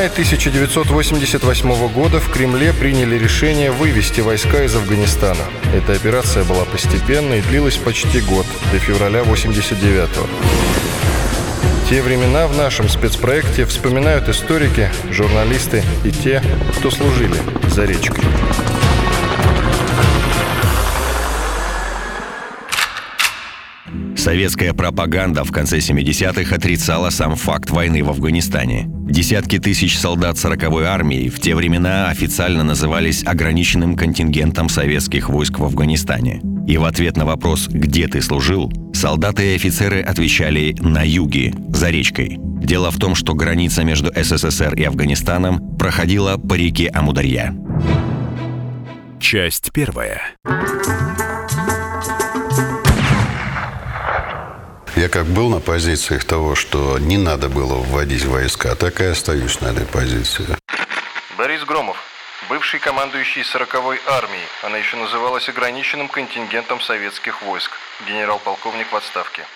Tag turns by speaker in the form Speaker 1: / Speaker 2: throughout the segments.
Speaker 1: мае 1988 года в Кремле приняли решение вывести войска из Афганистана. Эта операция была постепенной и длилась почти год, до февраля 89 -го. Те времена в нашем спецпроекте вспоминают историки, журналисты и те, кто служили за речкой.
Speaker 2: Советская пропаганда в конце 70-х отрицала сам факт войны в Афганистане. Десятки тысяч солдат 40-й армии в те времена официально назывались ограниченным контингентом советских войск в Афганистане. И в ответ на вопрос «Где ты служил?» солдаты и офицеры отвечали «На юге, за речкой». Дело в том, что граница между СССР и Афганистаном проходила по реке Амударья.
Speaker 3: Часть первая.
Speaker 4: Я как был на позициях того, что не надо было вводить войска, так и остаюсь на этой позиции.
Speaker 1: Борис Громов, бывший командующий 40-й армией. Она еще называлась ограниченным контингентом советских войск. Генерал-полковник в отставке.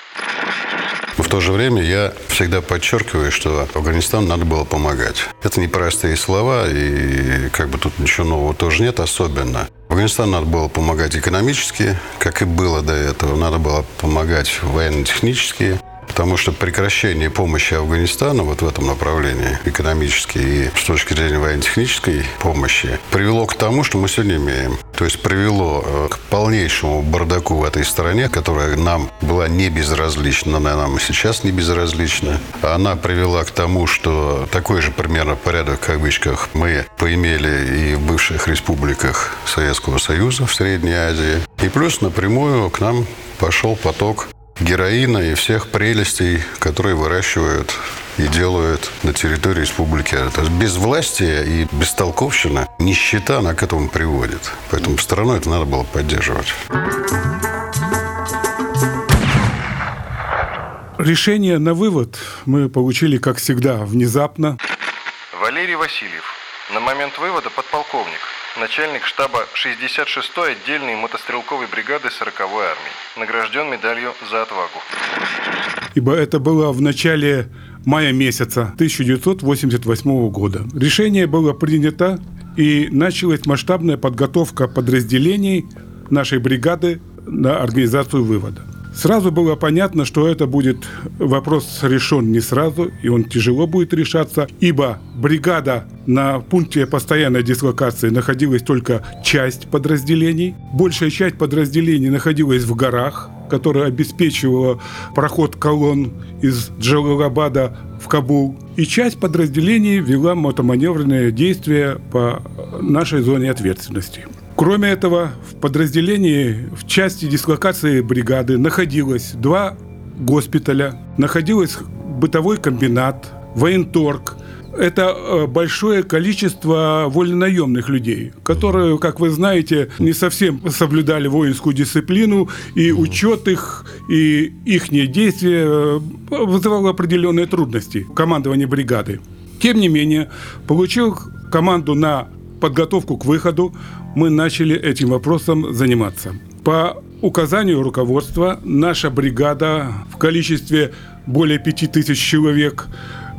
Speaker 4: В то же время я всегда подчеркиваю, что Афганистану надо было помогать. Это непростые слова, и как бы тут ничего нового тоже нет особенно. Афганистану надо было помогать экономически, как и было до этого. Надо было помогать военно-технически. Потому что прекращение помощи Афганистану вот в этом направлении, экономически и с точки зрения военно-технической помощи, привело к тому, что мы сегодня имеем. То есть привело э, к полнейшему бардаку в этой стране, которая нам была не безразлична, она нам и сейчас не безразлична. Она привела к тому, что такой же примерно порядок, в кавычках, мы поимели и в бывших республиках Советского Союза в Средней Азии. И плюс напрямую к нам пошел поток героина и всех прелестей, которые выращивают и делают на территории республики. Это безвластие и бестолковщина, нищета, она к этому приводит. Поэтому страну это надо было поддерживать.
Speaker 5: Решение на вывод мы получили, как всегда, внезапно.
Speaker 1: Валерий Васильев. На момент вывода подполковник начальник штаба 66-й отдельной мотострелковой бригады 40-й армии, награжден медалью за отвагу.
Speaker 5: Ибо это было в начале мая месяца 1988 года. Решение было принято, и началась масштабная подготовка подразделений нашей бригады на организацию вывода. Сразу было понятно, что это будет вопрос решен не сразу, и он тяжело будет решаться, ибо бригада на пункте постоянной дислокации находилась только часть подразделений. Большая часть подразделений находилась в горах, которая обеспечивала проход колонн из Джалалабада в Кабул. И часть подразделений вела мотоманевренные действия по нашей зоне ответственности. Кроме этого, в подразделении в части дислокации бригады находилось два госпиталя, находилось бытовой комбинат, военторг. Это э, большое количество вольнонаемных людей, которые, как вы знаете, не совсем соблюдали воинскую дисциплину, и учет их, и их действия э, вызывало определенные трудности командования бригады. Тем не менее, получил команду на подготовку к выходу, мы начали этим вопросом заниматься. По указанию руководства наша бригада в количестве более пяти тысяч человек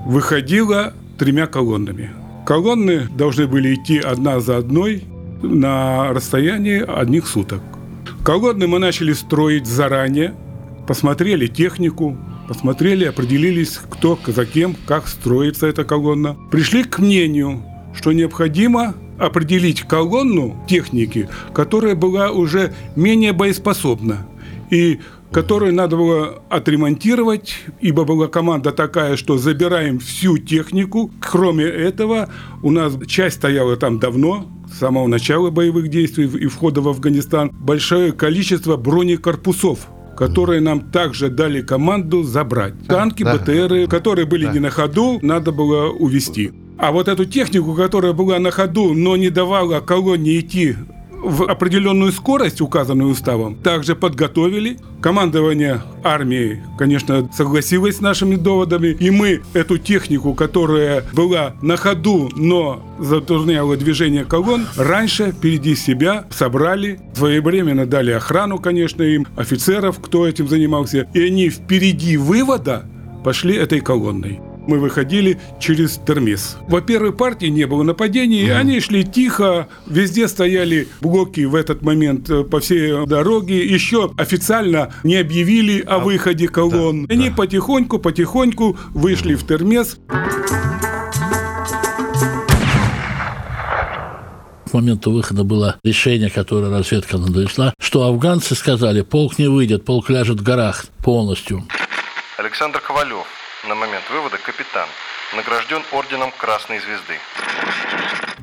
Speaker 5: выходила тремя колоннами. Колонны должны были идти одна за одной на расстоянии одних суток. Колонны мы начали строить заранее, посмотрели технику, посмотрели, определились, кто за кем, как строится эта колонна. Пришли к мнению, что необходимо определить колонну техники, которая была уже менее боеспособна и которую надо было отремонтировать, ибо была команда такая, что забираем всю технику. Кроме этого, у нас часть стояла там давно, с самого начала боевых действий и входа в Афганистан, большое количество бронекорпусов которые нам также дали команду забрать. Танки, да. БТРы, которые были да. не на ходу, надо было увезти. А вот эту технику, которая была на ходу, но не давала колонне идти в определенную скорость, указанную уставом, также подготовили. Командование армии, конечно, согласилось с нашими доводами. И мы эту технику, которая была на ходу, но затрудняла движение колонн, раньше впереди себя собрали, своевременно дали охрану, конечно, им, офицеров, кто этим занимался. И они впереди вывода пошли этой колонной. Мы выходили через Термес. Во первой партии не было нападений, mm. они шли тихо, везде стояли блоки в этот момент э, по всей дороге. Еще официально не объявили о а, выходе колонн. Да, они да. потихоньку-потихоньку вышли в Термес.
Speaker 3: К моменту выхода было решение, которое разведка надошла, что афганцы сказали, полк не выйдет, полк ляжет в горах полностью.
Speaker 1: Александр Ковалев, на момент вывода капитан, награжден орденом Красной Звезды.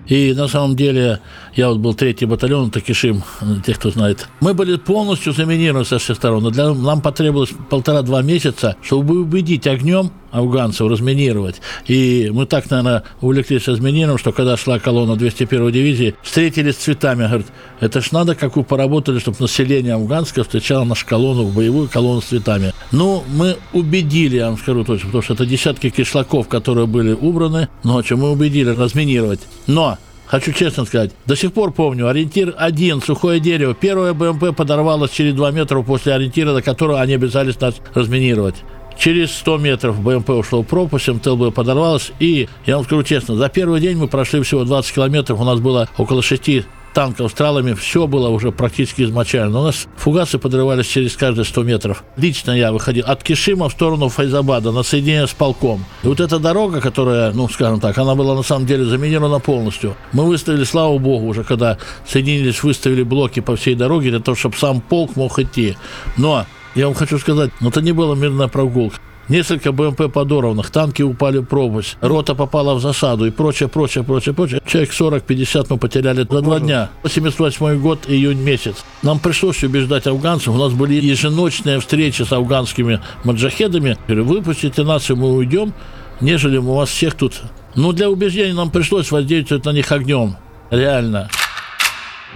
Speaker 3: И на самом деле, я вот был третий батальон, Такишим, тех, кто знает. Мы были полностью заминированы со всех сторон. Для, нам потребовалось полтора-два месяца, чтобы убедить огнем афганцев разминировать. И мы так, наверное, увлеклись разминированием, что когда шла колонна 201 дивизии, встретились с цветами. Говорят, это ж надо, как вы поработали, чтобы население афганское встречало нашу колонну, боевую колонну с цветами. Ну, мы убедили, я вам скажу точно, потому что это десятки кишлаков, которые были убраны ночью, мы убедили разминировать. Но Хочу честно сказать, до сих пор помню, ориентир один, сухое дерево. Первое БМП подорвалось через 2 метра после ориентира, до которого они обязались нас разминировать. Через 100 метров БМП ушло в пропасть, МТЛБ подорвалась. И, я вам скажу честно, за первый день мы прошли всего 20 километров. У нас было около 6 танков с тралами, все было уже практически измочально. У нас фугасы подрывались через каждые 100 метров. Лично я выходил от Кишима в сторону Файзабада на соединение с полком. И вот эта дорога, которая, ну, скажем так, она была на самом деле заминирована полностью. Мы выставили, слава богу, уже когда соединились, выставили блоки по всей дороге для того, чтобы сам полк мог идти. Но я вам хочу сказать, ну это не была мирная прогулка. Несколько БМП подорванных, танки упали в пропасть, рота попала в засаду и прочее, прочее, прочее, прочее. Человек 40-50 мы потеряли за два дня. 78 год, июнь месяц. Нам пришлось убеждать афганцев. У нас были еженочные встречи с афганскими маджахедами. Говорю, выпустите нас, и мы уйдем, нежели мы вас всех тут... Ну, для убеждения нам пришлось воздействовать на них огнем. Реально.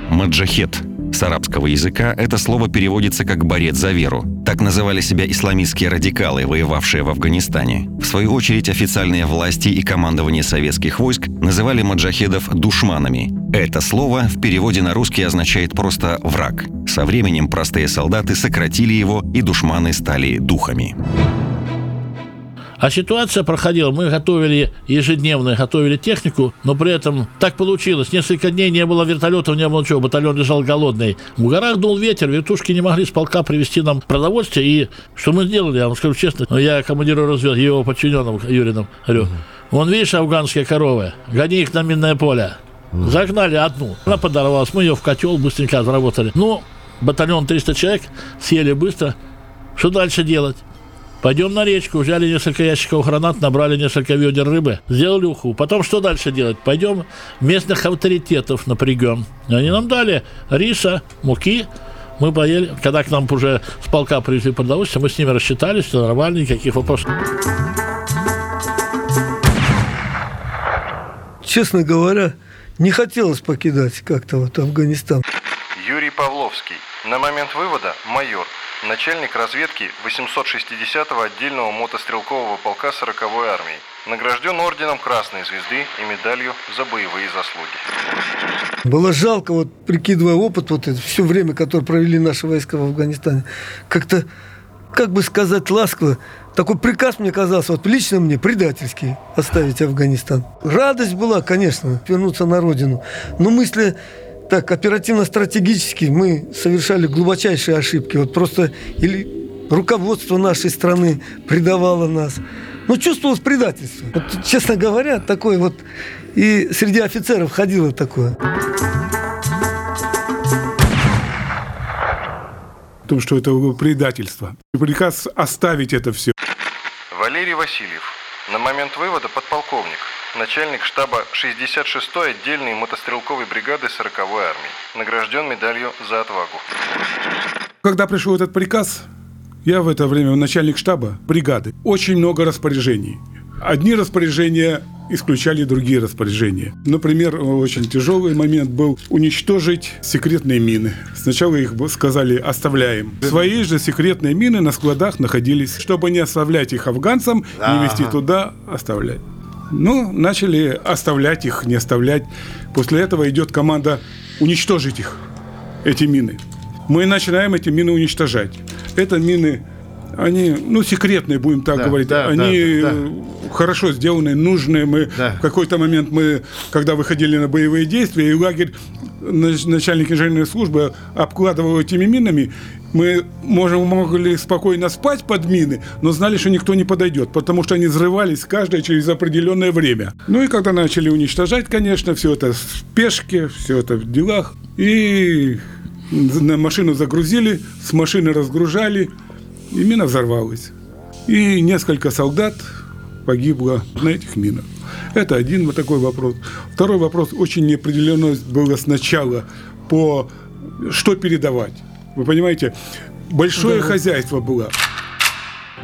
Speaker 2: Маджахет. С арабского языка это слово переводится как «борец за веру». Так называли себя исламистские радикалы, воевавшие в Афганистане. В свою очередь, официальные власти и командование советских войск называли маджахедов «душманами». Это слово в переводе на русский означает просто «враг». Со временем простые солдаты сократили его, и душманы стали духами.
Speaker 3: А ситуация проходила, мы готовили ежедневно, готовили технику, но при этом так получилось. Несколько дней не было вертолетов, не было ничего, батальон лежал голодный. В горах дул ветер, вертушки не могли с полка привезти нам продовольствие. И что мы сделали, я вам скажу честно, я командиру развел его подчиненным Юриным. Говорю, вон видишь афганские коровы, гони их на минное поле. Загнали одну. Она подорвалась, мы ее в котел быстренько заработали. Ну, батальон 300 человек, съели быстро. Что дальше делать? Пойдем на речку, взяли несколько ящиков гранат, набрали несколько ведер рыбы, сделали уху. Потом что дальше делать? Пойдем местных авторитетов напрягем. Они нам дали риса, муки, мы поели. Когда к нам уже с полка привезли продовольствие, мы с ними рассчитались, все нормально, никаких вопросов.
Speaker 6: Честно говоря, не хотелось покидать как-то вот Афганистан.
Speaker 1: Юрий Павловский. На момент вывода майор начальник разведки 860-го отдельного мотострелкового полка 40-й армии, награжден орденом Красной Звезды и медалью за боевые заслуги.
Speaker 6: Было жалко, вот прикидывая опыт, вот это все время, которое провели наши войска в Афганистане, как-то, как бы сказать ласково, такой приказ мне казался, вот лично мне, предательский, оставить Афганистан. Радость была, конечно, вернуться на родину, но мысли так оперативно-стратегически мы совершали глубочайшие ошибки. Вот просто или руководство нашей страны предавало нас. Ну, чувствовалось предательство. Вот, честно говоря, такое вот и среди офицеров ходило такое.
Speaker 5: В том, что это предательство. Приказ оставить это все.
Speaker 1: Валерий Васильев. На момент вывода подполковник начальник штаба 66-й отдельной мотострелковой бригады 40-й армии. Награжден медалью за отвагу.
Speaker 5: Когда пришел этот приказ, я в это время начальник штаба бригады. Очень много распоряжений. Одни распоряжения исключали другие распоряжения. Например, очень тяжелый момент был уничтожить секретные мины. Сначала их сказали «оставляем». Свои же секретные мины на складах находились. Чтобы не оставлять их афганцам, не вести туда, оставлять. Ну, начали оставлять их, не оставлять. После этого идет команда уничтожить их, эти мины. Мы начинаем эти мины уничтожать. Это мины, они, ну, секретные, будем так да, говорить. Да, они да, да. Хорошо сделанные, нужные. Мы
Speaker 7: Да.
Speaker 5: в какой-то момент мы, когда выходили на боевые действия, и лагерь нач- начальник инженерной службы обкладывал этими минами, мы можем, могли спокойно спать под мины, но знали, что никто не подойдет, потому что они взрывались каждая через определенное время. Ну и когда начали уничтожать, конечно, все это в спешке, все это в делах. И на машину загрузили, с машины разгружали, и мина взорвалась. И несколько солдат погибло на этих минах. Это один вот такой вопрос. Второй вопрос. Очень неопределенность была сначала по что передавать. Вы понимаете, большое хозяйство было.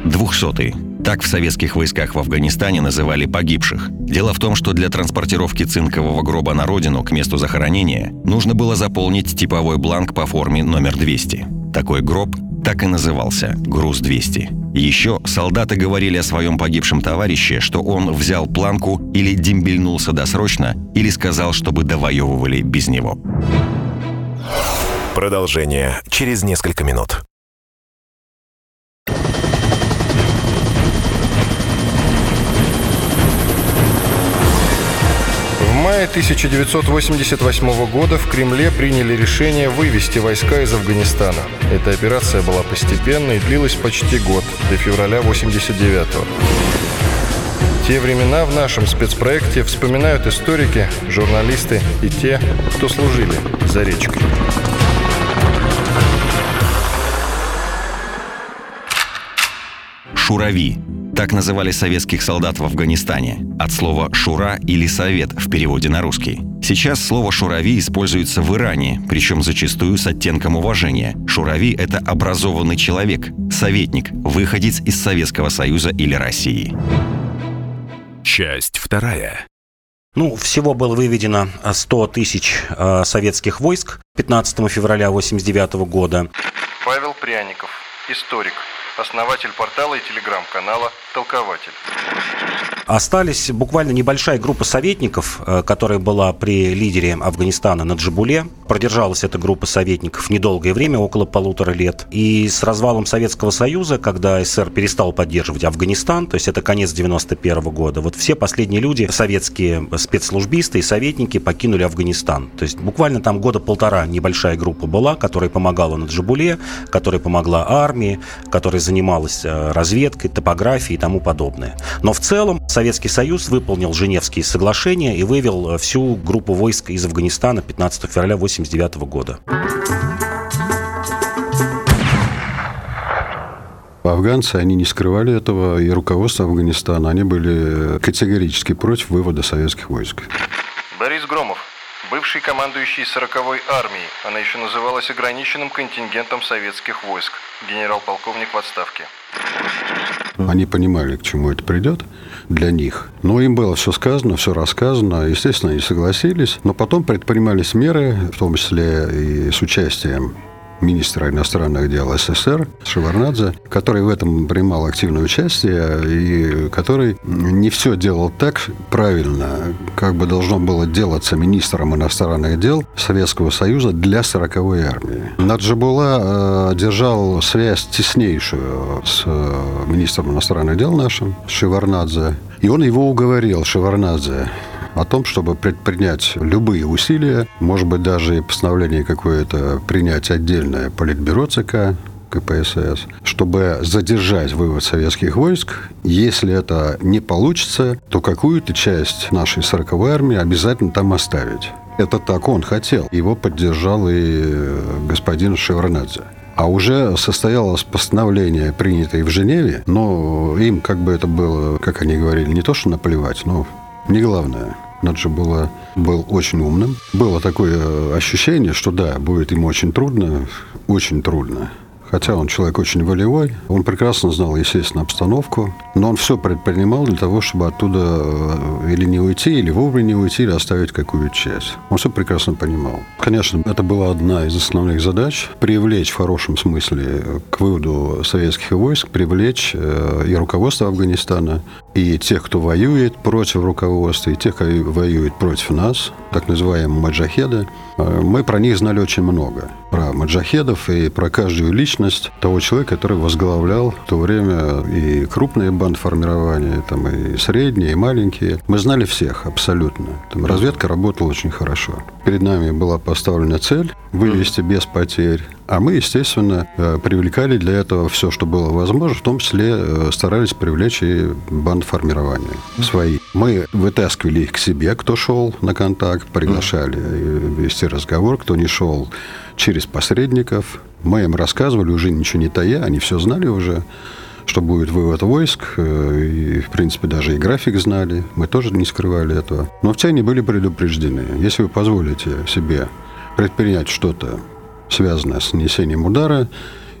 Speaker 2: Двухсотый. Так в советских войсках в Афганистане называли погибших. Дело в том, что для транспортировки цинкового гроба на родину к месту захоронения нужно было заполнить типовой бланк по форме номер 200. Такой гроб так и назывался «Груз-200». Еще солдаты говорили о своем погибшем товарище, что он взял планку или дембельнулся досрочно, или сказал, чтобы довоевывали без него.
Speaker 8: Продолжение через несколько минут.
Speaker 1: В мае 1988 года в Кремле приняли решение вывести войска из Афганистана. Эта операция была постепенной и длилась почти год, до февраля 89 -го. Те времена в нашем спецпроекте вспоминают историки, журналисты и те, кто служили за речкой.
Speaker 2: Шурави. Так называли советских солдат в Афганистане. От слова «шура» или «совет» в переводе на русский. Сейчас слово «шурави» используется в Иране, причем зачастую с оттенком уважения. Шурави – это образованный человек, советник, выходец из Советского Союза или России.
Speaker 8: Часть вторая.
Speaker 9: Ну, всего было выведено э, 100 тысяч э, советских войск 15 февраля 1989 года.
Speaker 1: Павел Пряников, историк, основатель портала и телеграм-канала «Толкователь».
Speaker 9: Остались буквально небольшая группа советников, э, которая была при лидере Афганистана Наджибуле. Продержалась эта группа советников недолгое время, около полутора лет. И с развалом Советского Союза, когда СССР перестал поддерживать Афганистан, то есть это конец 91 года, вот все последние люди, советские спецслужбисты и советники покинули Афганистан. То есть буквально там года полтора небольшая группа была, которая помогала Наджибуле, которая помогла армии, которая занималась э, разведкой, топографией и тому подобное. Но в целом Советский Союз выполнил Женевские соглашения и вывел э, всю группу войск из Афганистана 15 февраля 1989 года.
Speaker 4: Афганцы, они не скрывали этого, и руководство Афганистана, они были категорически против вывода советских войск.
Speaker 1: Борис Громов, бывший командующий 40-й армией. Она еще называлась ограниченным контингентом советских войск. Генерал-полковник в отставке.
Speaker 4: Они понимали, к чему это придет для них. Но им было все сказано, все рассказано. Естественно, они согласились. Но потом предпринимались меры, в том числе и с участием министра иностранных дел СССР Шеварнадзе, который в этом принимал активное участие и который не все делал так правильно, как бы должно было делаться министром иностранных дел Советского Союза для 40-й армии. Наджибула э, держал связь теснейшую с э, министром иностранных дел нашим, Шеварнадзе, и он его уговорил, Шеварнадзе, о том, чтобы предпринять любые усилия, может быть, даже и постановление какое-то принять отдельное политбюро ЦК, КПСС, чтобы задержать вывод советских войск. Если это не получится, то какую-то часть нашей 40-й армии обязательно там оставить. Это так он хотел. Его поддержал и господин Шевронадзе. А уже состоялось постановление, принятое в Женеве, но им как бы это было, как они говорили, не то что наплевать, но не главное. Наджи было, был очень умным. Было такое ощущение, что да, будет ему очень трудно, очень трудно. Хотя он человек очень волевой, он прекрасно знал, естественно, обстановку, но он все предпринимал для того, чтобы оттуда э, или не уйти, или вовремя не уйти, или оставить какую-то часть. Он все прекрасно понимал. Конечно, это была одна из основных задач – привлечь в хорошем смысле к выводу советских войск, привлечь э, и руководство Афганистана, и тех, кто воюет против руководства, и тех, кто воюет против нас, так называемые маджахеды. Э, мы про них знали очень много. Про маджахедов и про каждую личность того человека, который возглавлял в то время и крупные бандформирования, там и средние, и маленькие. Мы знали всех абсолютно. Там разведка работала очень хорошо. Перед нами была поставлена цель вывести без потерь. А мы, естественно, э, привлекали для этого все, что было возможно, в том числе э, старались привлечь и бандформирования свои. Мы вытаскивали их к себе, кто шел на контакт, приглашали вести разговор, кто не шел через посредников. Мы им рассказывали, уже ничего не тая, они все знали уже что будет вывод войск, э, и, в принципе, даже и график знали. Мы тоже не скрывали этого. Но все они были предупреждены. Если вы позволите себе предпринять что-то, связанное с нанесением удара,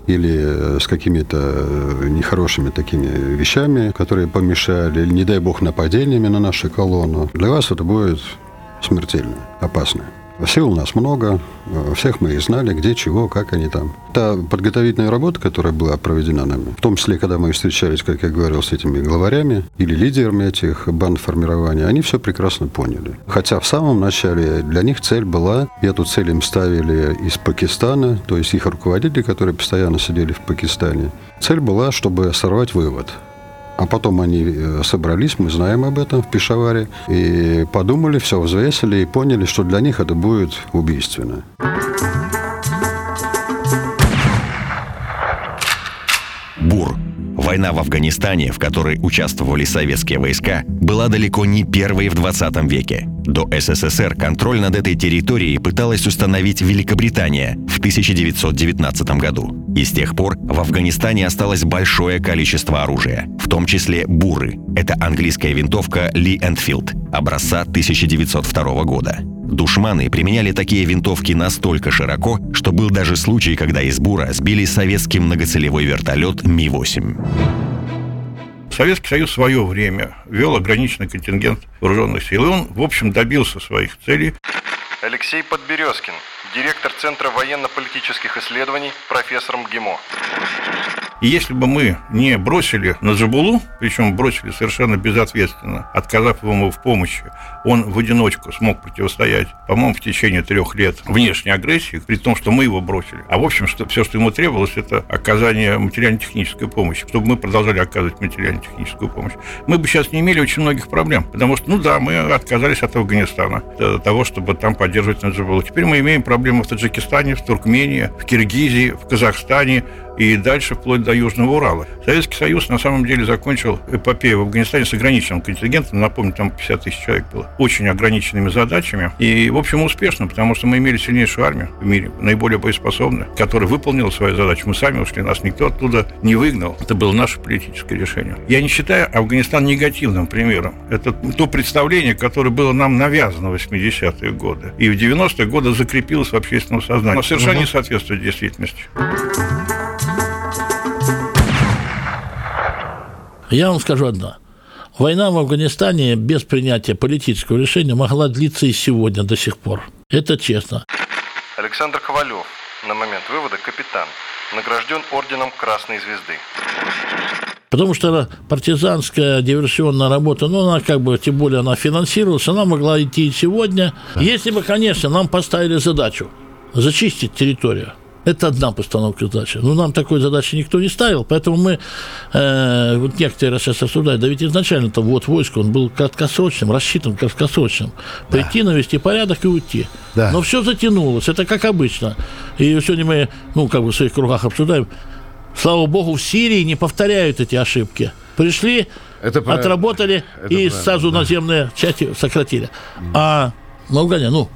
Speaker 4: или э, с какими-то э, нехорошими такими вещами, которые помешали, или, не дай бог, нападениями на нашу колонну, для вас это будет смертельно, опасно. Сил у нас много, всех мы их знали, где, чего, как они там. Та подготовительная работа, которая была проведена нами, в том числе, когда мы встречались, как я говорил, с этими главарями или лидерами этих банд формирования, они все прекрасно поняли. Хотя в самом начале для них цель была, и эту цель им ставили из Пакистана, то есть их руководители, которые постоянно сидели в Пакистане. Цель была, чтобы сорвать вывод – а потом они э, собрались, мы знаем об этом в Пешаваре, и подумали, все взвесили и поняли, что для них это будет убийственно.
Speaker 2: Война в Афганистане, в которой участвовали советские войска, была далеко не первой в 20 веке. До СССР контроль над этой территорией пыталась установить Великобритания в 1919 году. И с тех пор в Афганистане осталось большое количество оружия, в том числе буры. Это английская винтовка Ли Энфилд образца 1902 года. Душманы применяли такие винтовки настолько широко, что был даже случай, когда из бура сбили советский многоцелевой вертолет Ми-8.
Speaker 7: Советский Союз в свое время вел ограниченный контингент вооруженных сил, и он, в общем, добился своих целей.
Speaker 1: Алексей Подберезкин, директор Центра военно-политических исследований, профессор МГИМО.
Speaker 7: И если бы мы не бросили на Джабулу, причем бросили совершенно безответственно, отказав ему в помощи, он в одиночку смог противостоять, по-моему, в течение трех лет внешней агрессии, при том, что мы его бросили. А в общем, что, все, что ему требовалось, это оказание материально-технической помощи, чтобы мы продолжали оказывать материально-техническую помощь. Мы бы сейчас не имели очень многих проблем, потому что, ну да, мы отказались от Афганистана, от того, чтобы там поддерживать Наджибулу. Теперь мы имеем проблемы в Таджикистане, в Туркмении, в Киргизии, в Казахстане, и дальше вплоть до Южного Урала. Советский Союз на самом деле закончил эпопею в Афганистане с ограниченным контингентом, напомню, там 50 тысяч человек было, очень ограниченными задачами, и, в общем, успешно, потому что мы имели сильнейшую армию в мире, наиболее боеспособную, которая выполнила свою задачу. Мы сами ушли, нас никто оттуда не выгнал. Это было наше политическое решение. Я не считаю Афганистан негативным примером. Это то представление, которое было нам навязано в 80-е годы. И в 90-е годы закрепилось в общественном сознании. Но совершенно не соответствует действительности.
Speaker 3: Я вам скажу одно. Война в Афганистане без принятия политического решения могла длиться и сегодня до сих пор. Это честно.
Speaker 1: Александр Ковалев, на момент вывода капитан, награжден орденом Красной Звезды.
Speaker 3: Потому что партизанская диверсионная работа, ну, она как бы, тем более она финансировалась, она могла идти и сегодня. Если бы, конечно, нам поставили задачу зачистить территорию, это одна постановка задачи. Но нам такой задачи никто не ставил, поэтому мы, э, вот некоторые сейчас обсуждают, да ведь изначально-то вот войско, он был краткосрочным, рассчитан краткосрочным. Прийти, да. навести порядок и уйти. Да. Но все затянулось, это как обычно. И сегодня мы, ну, как бы в своих кругах обсуждаем, слава богу, в Сирии не повторяют эти ошибки. Пришли, это отработали это и сразу да. наземные части сократили. А в Афгане, ну,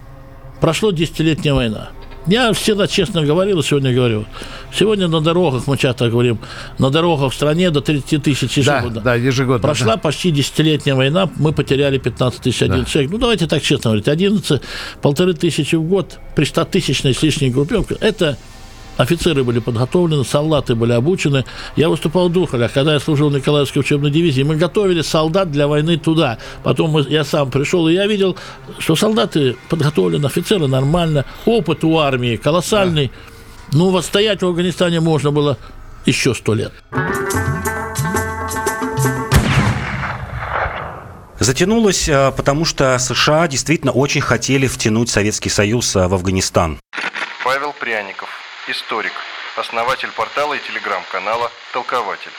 Speaker 3: прошло десятилетняя война. Я всегда честно говорил, сегодня говорю. Сегодня на дорогах, мы часто говорим, на дорогах в стране до 30 тысяч ежегодно.
Speaker 10: Да, да, ежегодно.
Speaker 3: Прошла
Speaker 10: да.
Speaker 3: почти десятилетняя война, мы потеряли 15 тысяч один да. человек. Ну, давайте так честно говорить. 11, полторы тысячи в год при 100 тысячной с лишней группировке, это Офицеры были подготовлены, солдаты были обучены. Я выступал в Духалях, когда я служил в Николаевской учебной дивизии. Мы готовили солдат для войны туда. Потом мы, я сам пришел, и я видел, что солдаты подготовлены, офицеры нормально. Опыт у армии колоссальный. Да. Ну, вот стоять в Афганистане можно было еще сто лет.
Speaker 9: Затянулось, э, потому что США действительно очень хотели втянуть Советский Союз э, в Афганистан.
Speaker 1: Павел Пряников, историк, основатель портала и телеграм-канала «Толкователь».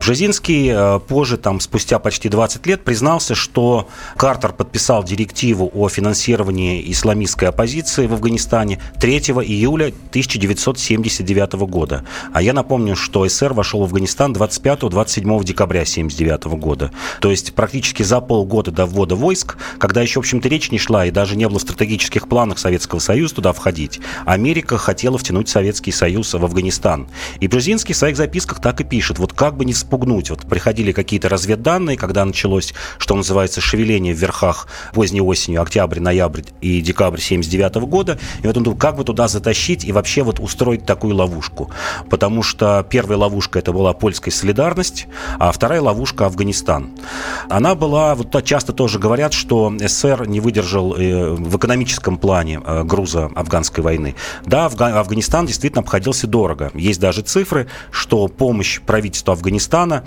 Speaker 9: Бжезинский э, позже, там, спустя почти 20 лет, признался, что Картер подписал директиву о финансировании исламистской оппозиции в Афганистане 3 июля 1979 года. А я напомню, что СССР вошел в Афганистан 25-27 декабря 1979 года. То есть практически за полгода до ввода войск, когда еще, в общем-то, речь не шла и даже не было в стратегических планах Советского Союза туда входить, Америка хотела втянуть Советский Союз в Афганистан. И Бжезинский в своих записках так и пишет, вот как бы не спугнуть. Вот приходили какие-то разведданные, когда началось, что называется, шевеление в верхах поздней осенью, октябрь, ноябрь и декабрь 79 года. И вот он думал, как бы туда затащить и вообще вот устроить такую ловушку. Потому что первая ловушка это была польская солидарность, а вторая ловушка Афганистан. Она была, вот часто тоже говорят, что СССР не выдержал э, в экономическом плане э, груза афганской войны. Да, Афганистан действительно обходился дорого. Есть даже цифры, что помощь правительству Афганистана Казахстана,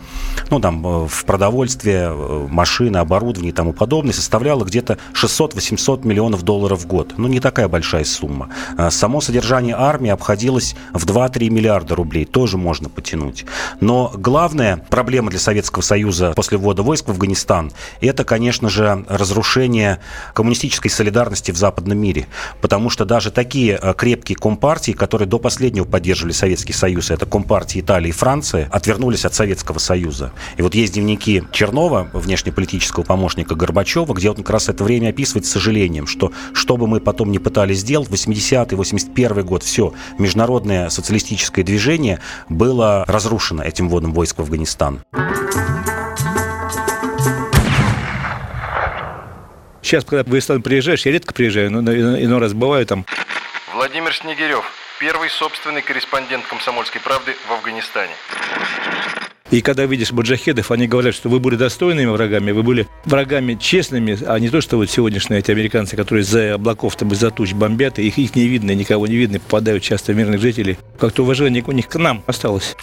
Speaker 9: ну, там, э, в продовольствие, э, машины, оборудование и тому подобное, составляла где-то 600-800 миллионов долларов в год. Ну, не такая большая сумма. А само содержание армии обходилось в 2-3 миллиарда рублей. Тоже можно потянуть. Но главная проблема для Советского Союза после ввода войск в Афганистан – это, конечно же, разрушение коммунистической солидарности в западном мире. Потому что даже такие э, крепкие компартии, которые до последнего поддерживали Советский Союз, это компартии Италии и Франции, отвернулись от Советского Советского Союза. И вот есть дневники Чернова, внешнеполитического помощника Горбачева, где он как раз это время описывает с сожалением, что что бы мы потом не пытались сделать, 80-й, 81 год, все, международное социалистическое движение было разрушено этим вводом войск в Афганистан.
Speaker 10: Сейчас, когда в Афганистан приезжаешь, я редко приезжаю, но иной раз бываю там.
Speaker 1: Владимир Снегирев, первый собственный корреспондент «Комсомольской правды» в Афганистане.
Speaker 10: И когда видишь маджахедов, они говорят, что вы были достойными врагами, вы были врагами честными, а не то, что вот сегодняшние эти американцы, которые за облаков там из-за туч бомбят, и их, их не видно, никого не видно, попадают часто в мирных жителей. Как-то уважение у них к нам осталось.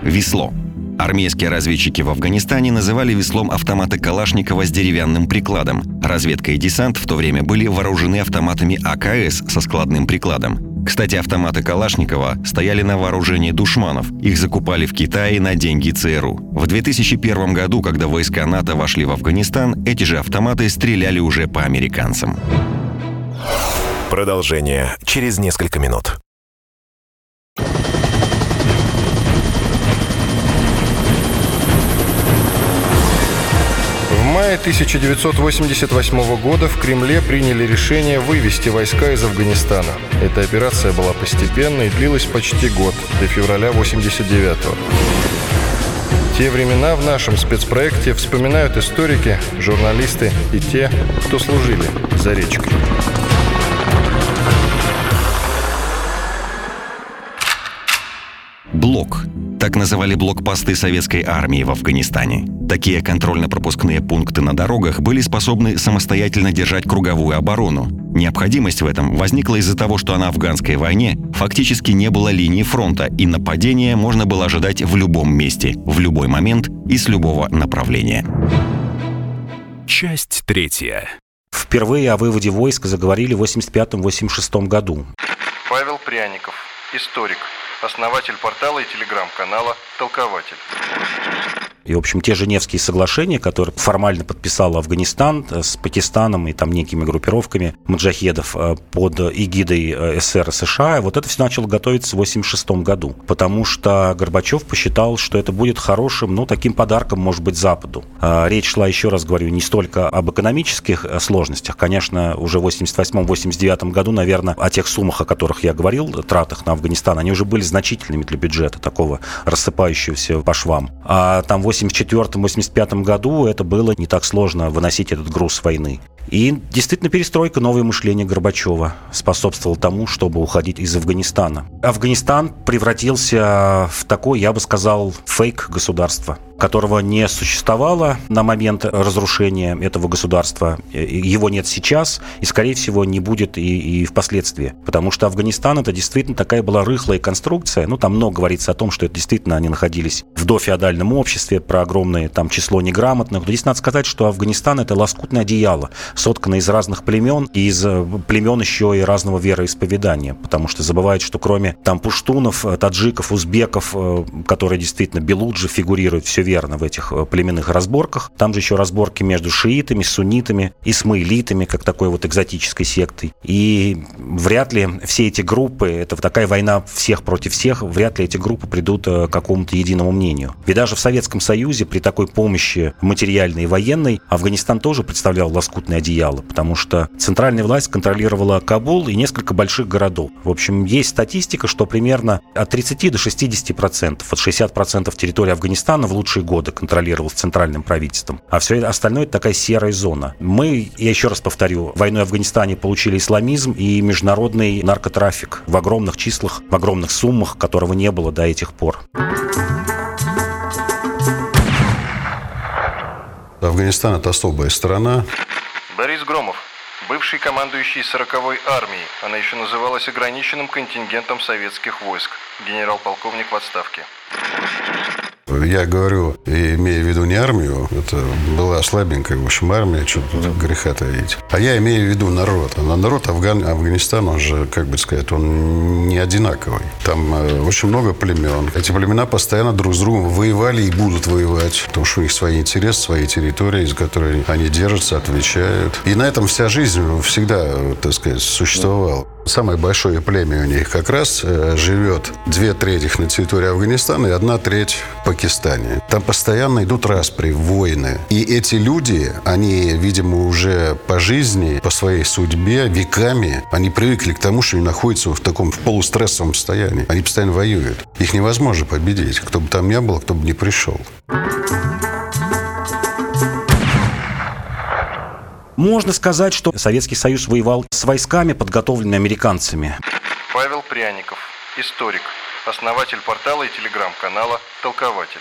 Speaker 2: Весло. Армейские разведчики в Афганистане называли веслом автоматы Калашникова с деревянным прикладом. Разведка и десант в то время были вооружены автоматами АКС со складным прикладом. Кстати, автоматы Калашникова стояли на вооружении душманов. Их закупали в Китае на деньги ЦРУ. В 2001 году, когда войска НАТО вошли в Афганистан, эти же автоматы стреляли уже по американцам.
Speaker 8: Продолжение через несколько минут.
Speaker 1: Мае 1988 года в Кремле приняли решение вывести войска из Афганистана. Эта операция была постепенной и длилась почти год, до февраля 89 -го. Те времена в нашем спецпроекте вспоминают историки, журналисты и те, кто служили за речкой.
Speaker 2: Блок так называли блокпосты советской армии в Афганистане. Такие контрольно-пропускные пункты на дорогах были способны самостоятельно держать круговую оборону. Необходимость в этом возникла из-за того, что на афганской войне фактически не было линии фронта, и нападение можно было ожидать в любом месте, в любой момент и с любого направления.
Speaker 8: Часть третья.
Speaker 9: Впервые о выводе войск заговорили в 85-86 году.
Speaker 1: Павел Пряников, историк, основатель портала и телеграм-канала «Толкователь».
Speaker 9: И, в общем, те Женевские соглашения, которые формально подписал Афганистан э, с Пакистаном и там некими группировками маджахедов э, под эгидой э, СССР и США, вот это все начало готовиться в 1986 году, потому что Горбачев посчитал, что это будет хорошим, ну, таким подарком, может быть, Западу. Речь шла, еще раз говорю, не столько об экономических сложностях, конечно, уже в 1988-1989 году, наверное, о тех суммах, о которых я говорил, тратах на Афганистан, они уже были значительными для бюджета, такого рассыпающегося по швам. А там в 1984-1985 году это было не так сложно выносить этот груз войны. И действительно перестройка, новое мышление Горбачева способствовало тому, чтобы уходить из Афганистана. Афганистан превратился в такой, я бы сказал, фейк государства которого не существовало на момент разрушения этого государства. Его нет сейчас и, скорее всего, не будет и, и впоследствии. Потому что Афганистан это действительно такая была рыхлая конструкция. Ну, там много говорится о том, что это действительно они находились в дофеодальном обществе, про огромное там число неграмотных. Но здесь надо сказать, что Афганистан это лоскутное одеяло, сотканное из разных племен, и из э, племен еще и разного вероисповедания. Потому что забывают, что кроме там пуштунов, таджиков, узбеков, э, которые действительно белуджи фигурируют все верно в этих э, племенных разборках. Там же еще разборки между шиитами, суннитами, исмаилитами, как такой вот экзотической сектой. И вряд ли все эти группы, это такая война всех против всех, вряд ли эти группы придут э, к какому-то единому мнению. Ведь даже в Советском Союзе при такой помощи материальной и военной Афганистан тоже представлял лоскутное одеяло, потому что центральная власть контролировала Кабул и несколько больших городов. В общем, есть статистика, что примерно от 30 до 60 процентов, от 60 процентов территории Афганистана в лучшие годы контролировалось центральным правительством. А все остальное это такая серая зона. Мы, я еще раз повторю, войной в Афганистане получили исламизм и международный наркотрафик в огромных числах, в огромных суммах, которого не было до этих пор.
Speaker 4: Афганистан – это особая страна.
Speaker 1: Бывший командующий 40-й армией. Она еще называлась ограниченным контингентом советских войск. Генерал-полковник в отставке.
Speaker 4: Я говорю, имея в виду не армию, это была слабенькая, в общем, армия, что тут греха таить. А я имею в виду народ. А народ Афган, Афганистана, он же, как бы сказать, он не одинаковый. Там э, очень много племен. Эти племена постоянно друг с другом воевали и будут воевать, потому что у них свои интересы, свои территории, из которых они держатся, отвечают. И на этом вся жизнь всегда, так сказать, существовала. Самое большое племя у них как раз э, живет две трети на территории Афганистана и одна треть в Пакистане. Там постоянно идут распри, войны. И эти люди, они, видимо, уже по жизни, по своей судьбе, веками, они привыкли к тому, что они находятся в таком в полустрессовом состоянии. Они постоянно воюют. Их невозможно победить. Кто бы там ни был, кто бы ни пришел.
Speaker 9: Можно сказать, что Советский Союз воевал с войсками, подготовленными американцами.
Speaker 1: Павел Пряников, историк, основатель портала и телеграм-канала «Толкователь».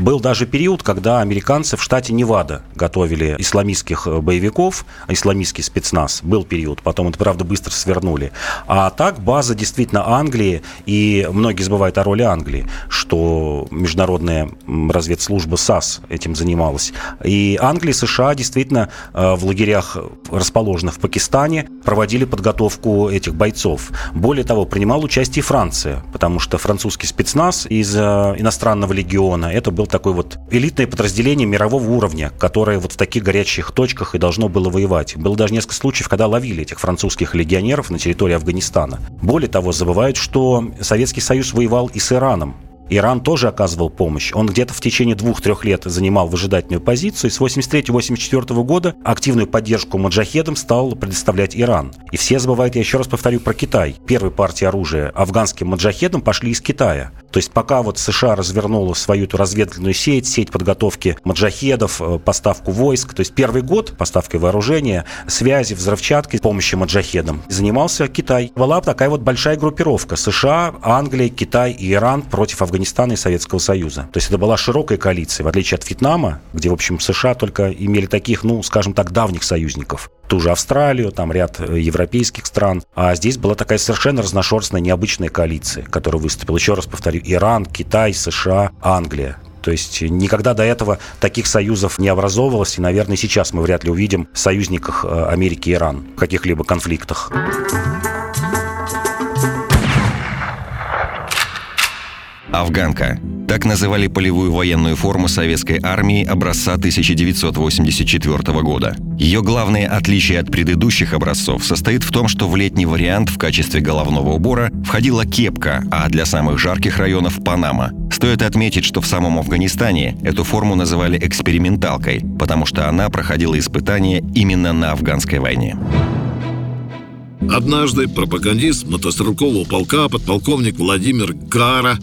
Speaker 9: Был даже период, когда американцы в штате Невада готовили исламистских э, боевиков, исламистский спецназ. Был период, потом это, правда, быстро свернули. А так база действительно Англии, и многие забывают о роли Англии, что международная разведслужба САС этим занималась. И Англия и США действительно э, в лагерях, расположенных в Пакистане, проводили подготовку этих бойцов. Более того, принимал участие Франция, потому что французский спецназ из э, иностранного легиона, это был такое вот элитное подразделение мирового уровня, которое вот в таких горячих точках и должно было воевать. Было даже несколько случаев, когда ловили этих французских легионеров на территории Афганистана. Более того, забывают, что Советский Союз воевал и с Ираном. Иран тоже оказывал помощь. Он где-то в течение двух-трех лет занимал выжидательную позицию, и с 83-84 года активную поддержку маджахедам стал предоставлять Иран. И все забывают, я еще раз повторю, про Китай. Первой партии оружия афганским маджахедам пошли из Китая. То есть пока вот США развернула свою эту разведывательную сеть, сеть подготовки маджахедов, э, поставку войск, то есть первый год поставкой вооружения, связи, взрывчатки, помощи маджахедам, занимался Китай. Была такая вот большая группировка США, Англия, Китай и Иран против Афганистана и Советского Союза. То есть это была широкая коалиция, в отличие от Вьетнама, где, в общем, США только имели таких, ну, скажем так, давних союзников ту же Австралию, там ряд э, европейских стран. А здесь была такая совершенно разношерстная, необычная коалиция, которая выступила. Еще раз повторю, Иран, Китай, США, Англия. То есть никогда до этого таких союзов не образовывалось, и, наверное, сейчас мы вряд ли увидим союзников э, Америки и Иран в каких-либо конфликтах.
Speaker 2: Афганка. Так называли полевую военную форму советской армии образца 1984 года. Ее главное отличие от предыдущих образцов состоит в том, что в летний вариант в качестве головного убора входила кепка, а для самых жарких районов – панама. Стоит отметить, что в самом Афганистане эту форму называли эксперименталкой, потому что она проходила испытания именно на афганской войне.
Speaker 11: Однажды пропагандист мотострелкового полка, подполковник Владимир Гара,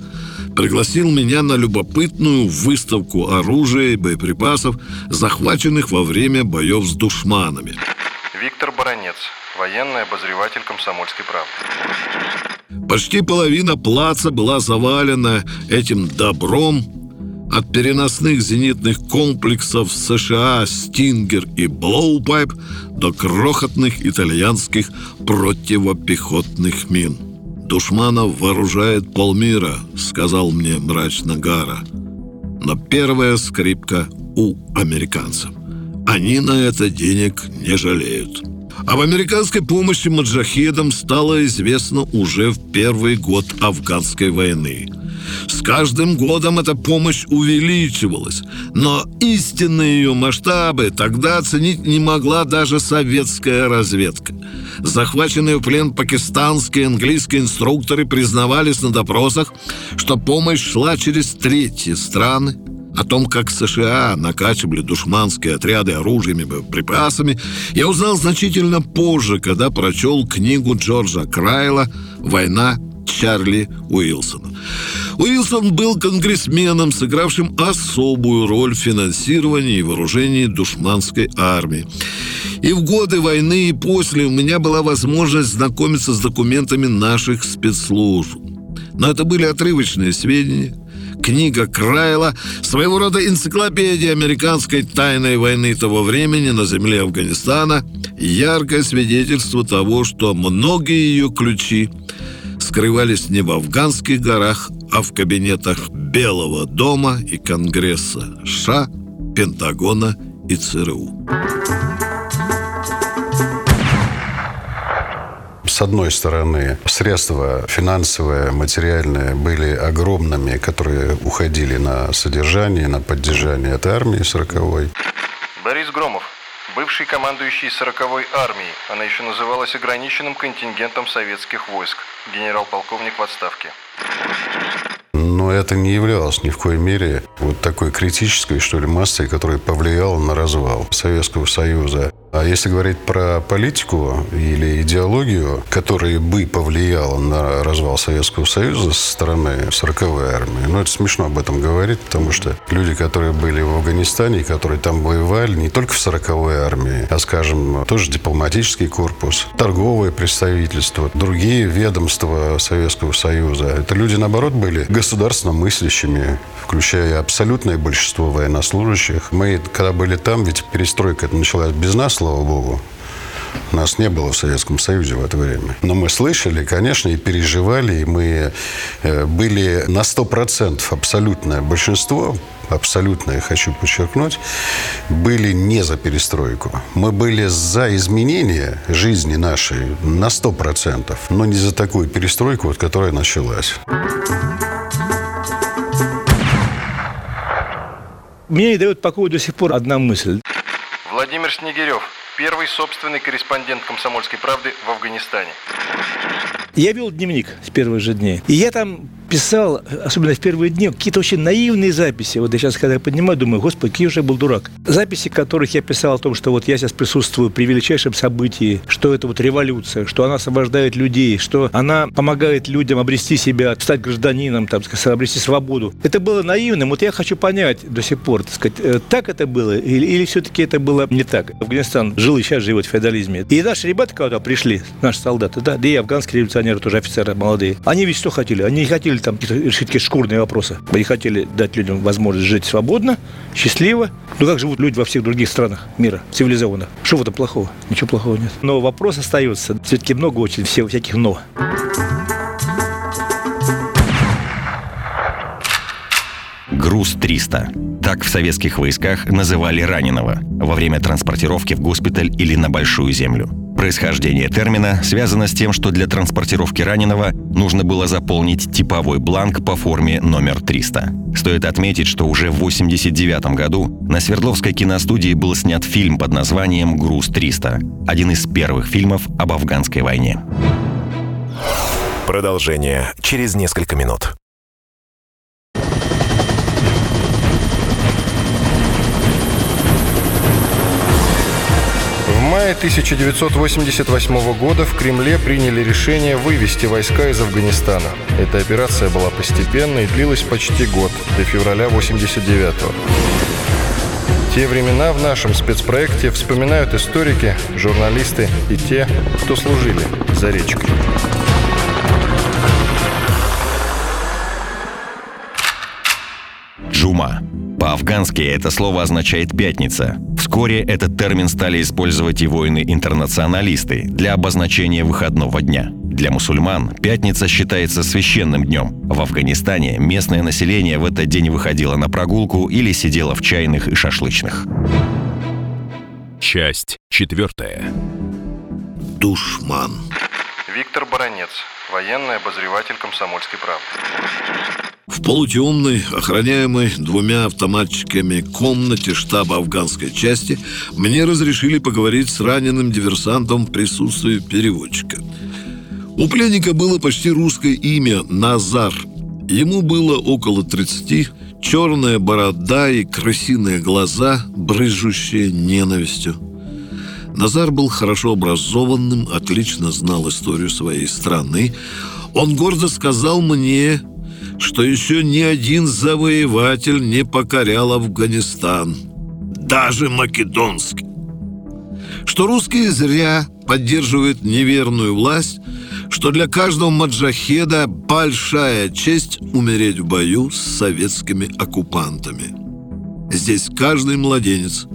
Speaker 11: пригласил меня на любопытную выставку оружия и боеприпасов, захваченных во время боев с душманами.
Speaker 1: Виктор Баранец, военный обозреватель «Комсомольской правды».
Speaker 11: Почти половина плаца была завалена этим добром, от переносных зенитных комплексов США «Стингер» и «Блоупайп» до крохотных итальянских противопехотных мин. «Душманов вооружает полмира», — сказал мне мрачно Гара. Но первая скрипка у американцев. Они на это денег не жалеют. Об американской помощи маджахедам стало известно уже в первый год афганской войны. С каждым годом эта помощь увеличивалась, но истинные ее масштабы тогда оценить не могла даже советская разведка. Захваченные в плен пакистанские и английские инструкторы признавались на допросах, что помощь шла через третьи страны, о том, как США накачивали душманские отряды оружием и боеприпасами, я узнал значительно позже, когда прочел книгу Джорджа Крайла «Война Чарли Уилсона». Уилсон был конгрессменом, сыгравшим особую роль в финансировании и вооружении душманской армии. И в годы войны и после у меня была возможность знакомиться с документами наших спецслужб. Но это были отрывочные сведения – книга Крайла, своего рода энциклопедия американской тайной войны того времени на земле Афганистана, яркое свидетельство того, что многие ее ключи скрывались не в афганских горах, а в кабинетах Белого дома и Конгресса США, Пентагона и ЦРУ.
Speaker 4: с одной стороны, средства финансовые, материальные были огромными, которые уходили на содержание, на поддержание этой армии 40-й.
Speaker 1: Борис Громов, бывший командующий 40-й армией. Она еще называлась ограниченным контингентом советских войск. Генерал-полковник в отставке.
Speaker 4: Но это не являлось ни в коей мере вот такой критической, что ли, массой, которая повлияла на развал Советского Союза. А если говорить про политику или идеологию, которая бы повлияла на развал Советского Союза со стороны 40-й армии, ну, это смешно об этом говорить, потому что люди, которые были в Афганистане, которые там воевали, не только в 40-й армии, а, скажем, тоже дипломатический корпус, торговое представительство, другие ведомства Советского Союза, это люди, наоборот, были государственно мыслящими, включая абсолютное большинство военнослужащих. Мы, когда были там, ведь перестройка началась без нас, слава богу. Нас не было в Советском Союзе в это время. Но мы слышали, конечно, и переживали, и мы э, были на 100% абсолютное большинство, абсолютно, я хочу подчеркнуть, были не за перестройку. Мы были за изменение жизни нашей на 100%, но не за такую перестройку, вот, которая началась.
Speaker 10: Мне не дает покоя до сих пор одна мысль.
Speaker 1: Владимир Снегирев, первый собственный корреспондент «Комсомольской правды» в Афганистане.
Speaker 10: Я вел дневник с первых же дней. И я там писал, особенно в первые дни, какие-то очень наивные записи. Вот я сейчас, когда я поднимаю, думаю, господи, какой же я был дурак. Записи, которых я писал о том, что вот я сейчас присутствую при величайшем событии, что это вот революция, что она освобождает людей, что она помогает людям обрести себя, стать гражданином, там, сказать, обрести свободу. Это было наивным. Вот я хочу понять до сих пор, так сказать, э, так это было или, или все-таки это было не так. Афганистан жил и сейчас живет в феодализме. И наши ребята, когда пришли, наши солдаты, да, да и афганские революционеры тоже офицеры молодые, они ведь что хотели? Они не хотели хотели там решить какие-то шкурные вопросы. Не хотели дать людям возможность жить свободно, счастливо. Ну, как живут люди во всех других странах мира, цивилизованных. Что в этом плохого? Ничего плохого нет. Но вопрос остается. Все-таки много очень всего всяких «но».
Speaker 2: «Груз-300». Так в советских войсках называли раненого во время транспортировки в госпиталь или на Большую Землю. Происхождение термина связано с тем, что для транспортировки раненого нужно было заполнить типовой бланк по форме номер 300. Стоит отметить, что уже в 1989 году на Свердловской киностудии был снят фильм под названием «Груз-300», один из первых фильмов об афганской войне.
Speaker 8: Продолжение через несколько минут.
Speaker 1: Мае 1988 года в Кремле приняли решение вывести войска из Афганистана. Эта операция была постепенной и длилась почти год, до февраля 89 -го. Те времена в нашем спецпроекте вспоминают историки, журналисты и те, кто служили за речкой.
Speaker 2: Джума. По-афгански это слово означает «пятница». Вскоре этот термин стали использовать и воины-интернационалисты для обозначения выходного дня. Для мусульман пятница считается священным днем. В Афганистане местное население в этот день выходило на прогулку или сидело в чайных и шашлычных.
Speaker 8: Часть четвертая.
Speaker 11: Душман.
Speaker 1: Виктор Баранец, военный обозреватель комсомольской правды.
Speaker 11: В полутемной, охраняемой двумя автоматчиками комнате штаба афганской части мне разрешили поговорить с раненым диверсантом в присутствии переводчика. У пленника было почти русское имя Назар. Ему было около 30, черная борода и крысиные глаза, брызжущие ненавистью. Назар был хорошо образованным, отлично знал историю своей страны. Он гордо сказал мне, что еще ни один завоеватель не покорял Афганистан, даже македонский. Что русские зря поддерживают неверную власть, что для каждого маджахеда большая честь умереть в бою с советскими оккупантами. Здесь каждый младенец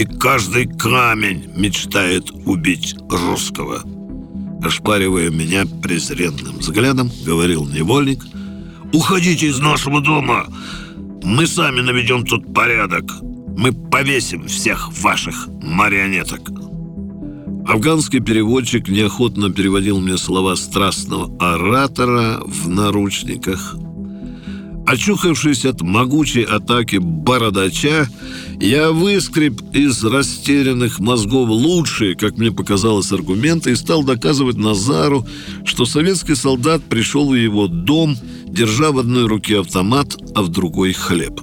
Speaker 11: и каждый камень мечтает убить русского. Ошпаривая меня презренным взглядом, говорил невольник – Уходите из нашего дома. Мы сами наведем тут порядок. Мы повесим всех ваших марионеток. Афганский переводчик неохотно переводил мне слова страстного оратора в наручниках. Очухавшись от могучей атаки бородача, я выскреб из растерянных мозгов лучшие, как мне показалось, аргументы и стал доказывать Назару, что советский солдат пришел в его дом – держа в одной руке автомат, а в другой хлеб.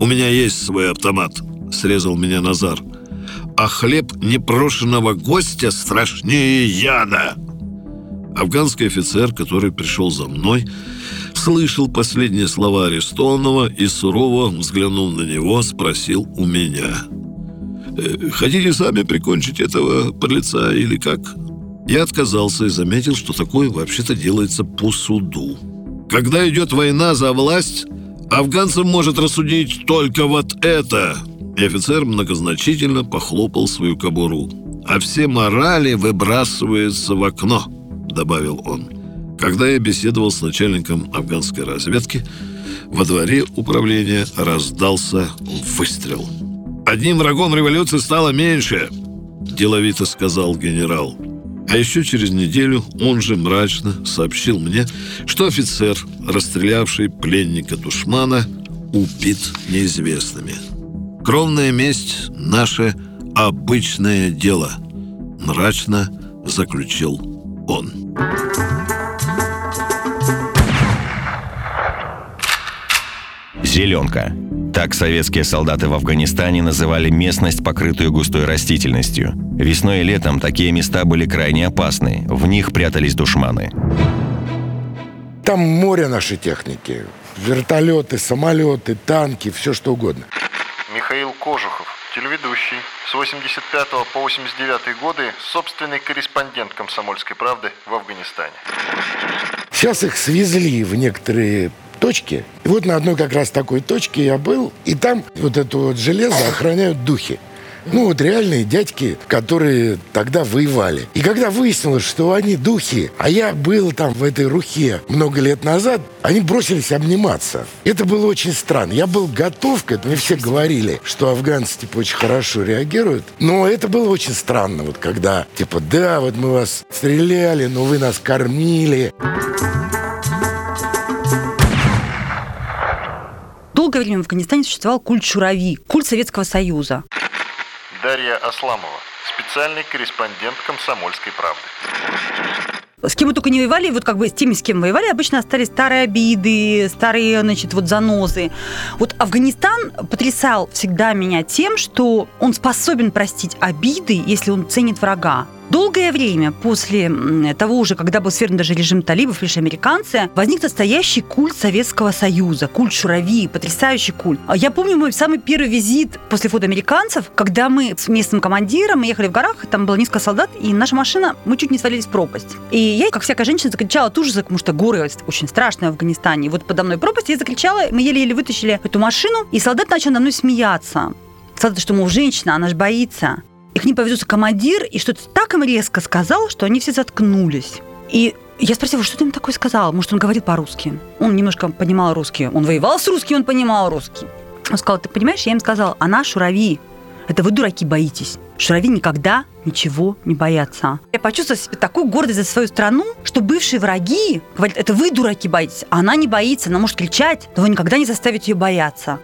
Speaker 11: «У меня есть свой автомат», — срезал меня Назар. «А хлеб непрошенного гостя страшнее яда». Афганский офицер, который пришел за мной, слышал последние слова арестованного и, сурово взглянув на него, спросил у меня. «Э, «Хотите сами прикончить этого подлеца или как?» Я отказался и заметил, что такое вообще-то делается по суду. Когда идет война за власть, афганцам может рассудить только вот это. И офицер многозначительно похлопал свою кобуру. А все морали выбрасываются в окно, добавил он. Когда я беседовал с начальником афганской разведки, во дворе управления раздался выстрел. «Одним врагом революции стало меньше», – деловито сказал генерал. А еще через неделю он же мрачно сообщил мне, что офицер, расстрелявший пленника душмана, убит неизвестными. Кровная месть – наше обычное дело, мрачно заключил он.
Speaker 2: Зеленка. Так советские солдаты в Афганистане называли местность, покрытую густой растительностью. Весной и летом такие места были крайне опасны. В них прятались душманы.
Speaker 12: Там море нашей техники. Вертолеты, самолеты, танки, все что угодно.
Speaker 1: Михаил Кожухов, телеведущий, с 85 по 89 годы собственный корреспондент «Комсомольской правды» в Афганистане.
Speaker 12: Сейчас их свезли в некоторые точки. И вот на одной как раз такой точке я был, и там вот это вот железо охраняют духи. Ну, вот реальные дядьки, которые тогда воевали. И когда выяснилось, что они духи, а я был там в этой рухе много лет назад, они бросились обниматься. Это было очень странно. Я был готов к этому. Мне все говорили, что афганцы, типа, очень хорошо реагируют. Но это было очень странно, вот когда, типа, да, вот мы вас стреляли, но вы нас кормили.
Speaker 13: Долгое время в Афганистане существовал культ Шурави, культ Советского Союза.
Speaker 1: Дарья Асламова, специальный корреспондент «Комсомольской правды».
Speaker 13: С кем мы только не воевали, вот как бы с теми, с кем воевали, обычно остались старые обиды, старые, значит, вот занозы. Вот Афганистан потрясал всегда меня тем, что он способен простить обиды, если он ценит врага. Долгое время после того уже, когда был свергнут даже режим талибов, пришли американцы, возник настоящий культ Советского Союза, культ Шурави, потрясающий культ. А Я помню мой самый первый визит после входа американцев, когда мы с местным командиром, мы ехали в горах, там было несколько солдат, и наша машина, мы чуть не свалились в пропасть. И я, как всякая женщина, закричала от ужаса, потому что горы очень страшные в Афганистане. И вот подо мной пропасть, я закричала, мы еле-еле вытащили эту машину, и солдат начал на мной смеяться. Солдат, что, мол, женщина, она же боится. И к ним повезется командир, и что-то так им резко сказал, что они все заткнулись. И я спросила, что ты ему такое сказал? Может, он говорит по-русски? Он немножко понимал русский. Он воевал с русским, он понимал русский. Он сказал, ты понимаешь, я им сказал, она шурави. Это вы, дураки, боитесь. Шурави никогда ничего не боятся. Я почувствовала себе такую гордость за свою страну, что бывшие враги говорят, это вы, дураки, боитесь. А она не боится, она может кричать, но вы никогда не заставите ее бояться.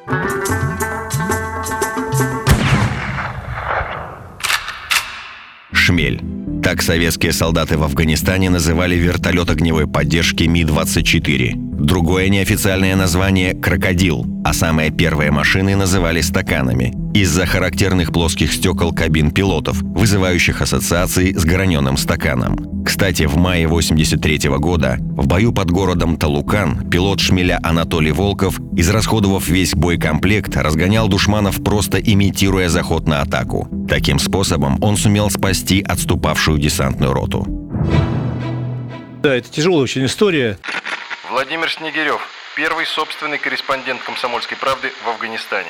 Speaker 2: «Шмель». Так советские солдаты в Афганистане называли вертолет огневой поддержки Ми-24. Другое неофициальное название – «Крокодил», а самые первые машины называли стаканами из-за характерных плоских стекол кабин пилотов, вызывающих ассоциации с граненым стаканом. Кстати, в мае 83 года в бою под городом Талукан пилот шмеля Анатолий Волков, израсходовав весь боекомплект, разгонял душманов, просто имитируя заход на атаку. Таким способом он сумел спасти отступавшую десантную роту.
Speaker 10: Да, это тяжелая очень история.
Speaker 1: Владимир Снегирев, первый собственный корреспондент «Комсомольской правды» в Афганистане.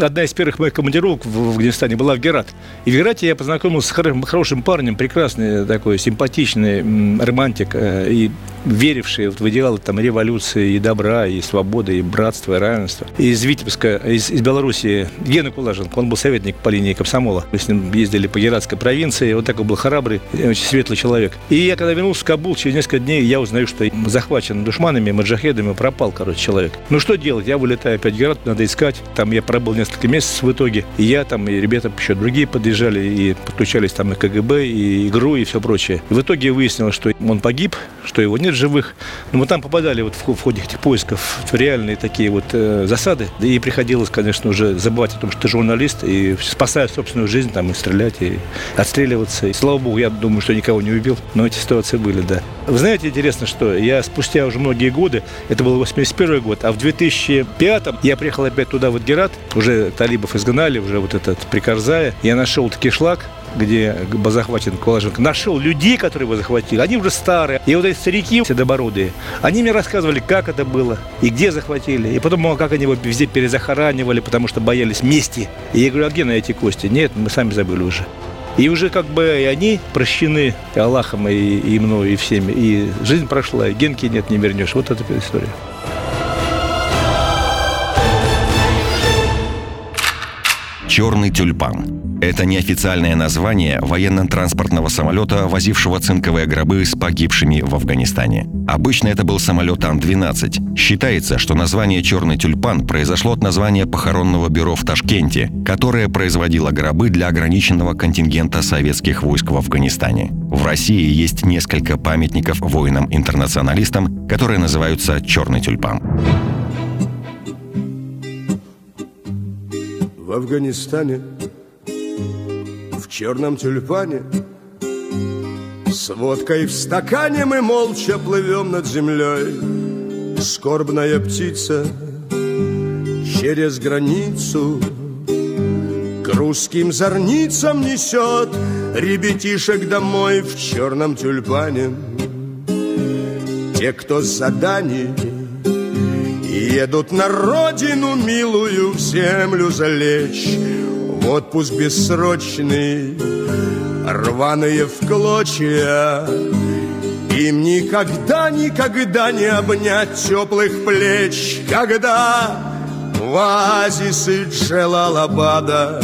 Speaker 10: Одна из первых моих командировок в Афганистане была в Герат. И в Герате я познакомился с хорошим парнем, прекрасный такой, симпатичный романтик э, и веривший вот в идеалы там, революции и добра, и свободы, и братства, и равенства. Из Витебска, из, из Белоруссии Гена Кулаженко, он был советник по линии комсомола. Мы с ним ездили по Гератской провинции, вот такой был храбрый, очень светлый человек. И я когда вернулся в Кабул, через несколько дней я узнаю, что захвачен душманами, маджахедами, пропал, короче, человек. Ну что делать? Я вылетаю опять в Герат, надо искать. Там я пробыл несколько месяцев в итоге. И я там, и ребята еще другие подъезжали, и подключались там и КГБ, и ИГРУ, и все прочее. И в итоге выяснилось, что он погиб, что его нет живых. Но мы там попадали вот в, в ходе этих поисков в реальные такие вот э, засады. И приходилось, конечно, уже забывать о том, что ты журналист, и спасая собственную жизнь, там, и стрелять, и отстреливаться. И, слава богу, я думаю, что никого не убил, но эти ситуации были, да. Вы знаете, интересно, что я спустя уже многие годы, это был 81 год, а в 2005 я приехал опять туда, в Герат, уже талибов изгнали, уже вот этот прикорзая, я нашел таки шлак, где был захвачен Кулаженко, нашел людей, которые его захватили. Они уже старые. И вот эти старики, седобородые, они мне рассказывали, как это было и где захватили. И потом, как они его везде перезахоранивали, потому что боялись мести. И я говорю, а где на эти кости? Нет, мы сами забыли уже. И уже как бы и они прощены и Аллахом, и, и мной, и всеми. И жизнь прошла, и генки нет, не вернешь. Вот эта история.
Speaker 2: «Черный тюльпан». Это неофициальное название военно-транспортного самолета, возившего цинковые гробы с погибшими в Афганистане. Обычно это был самолет Ан-12. Считается, что название «Черный тюльпан» произошло от названия похоронного бюро в Ташкенте, которое производило гробы для ограниченного контингента советских войск в Афганистане. В России есть несколько памятников воинам-интернационалистам, которые называются «Черный тюльпан».
Speaker 14: Афганистане, в черном тюльпане, С водкой в стакане мы молча плывем над землей. Скорбная птица через границу К русским зорницам несет Ребятишек домой в черном тюльпане. Те, кто с заданий Едут на родину милую в землю залечь. В отпуск бессрочный, рваные в клочья. Им никогда, никогда не обнять теплых плеч. Когда в оазисы Джелалабада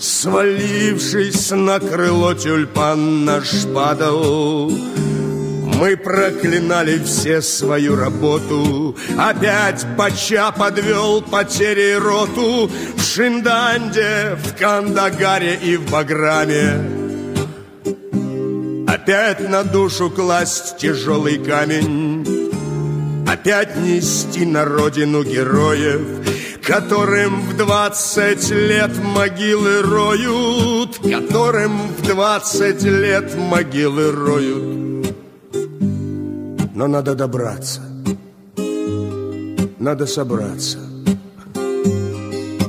Speaker 14: Свалившись на крыло тюльпан наш падал мы проклинали все свою работу. Опять Бача подвел потери роту. В Шинданде, в Кандагаре и в Баграме. Опять на душу класть тяжелый камень. Опять нести на родину героев Которым в двадцать лет могилы роют Которым в двадцать лет могилы роют Но надо добраться. Надо собраться.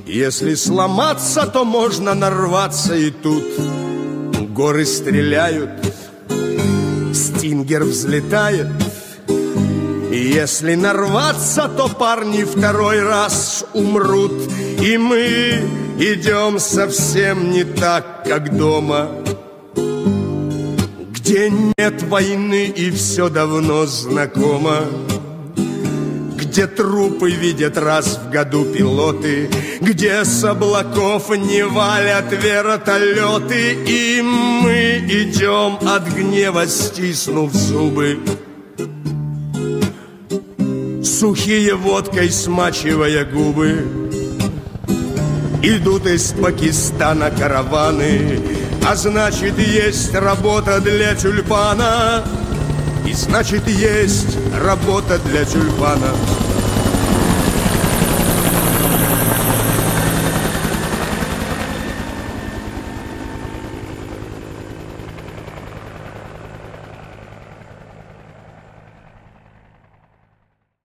Speaker 14: Если сломаться, то можно нарваться и тут. Горы стреляют Стингер взлетает. И если нарваться, то парни второй раз умрут. И мы идем совсем не так, как дома Где нет войны и все давно знакомо где трупы видят раз в году пилоты, Где с облаков не валят вертолеты, И мы идем от гнева, стиснув зубы. Сухие водкой смачивая губы, Идут из Пакистана караваны, А значит, есть работа для тюльпана, И значит, есть работа для тюльпана.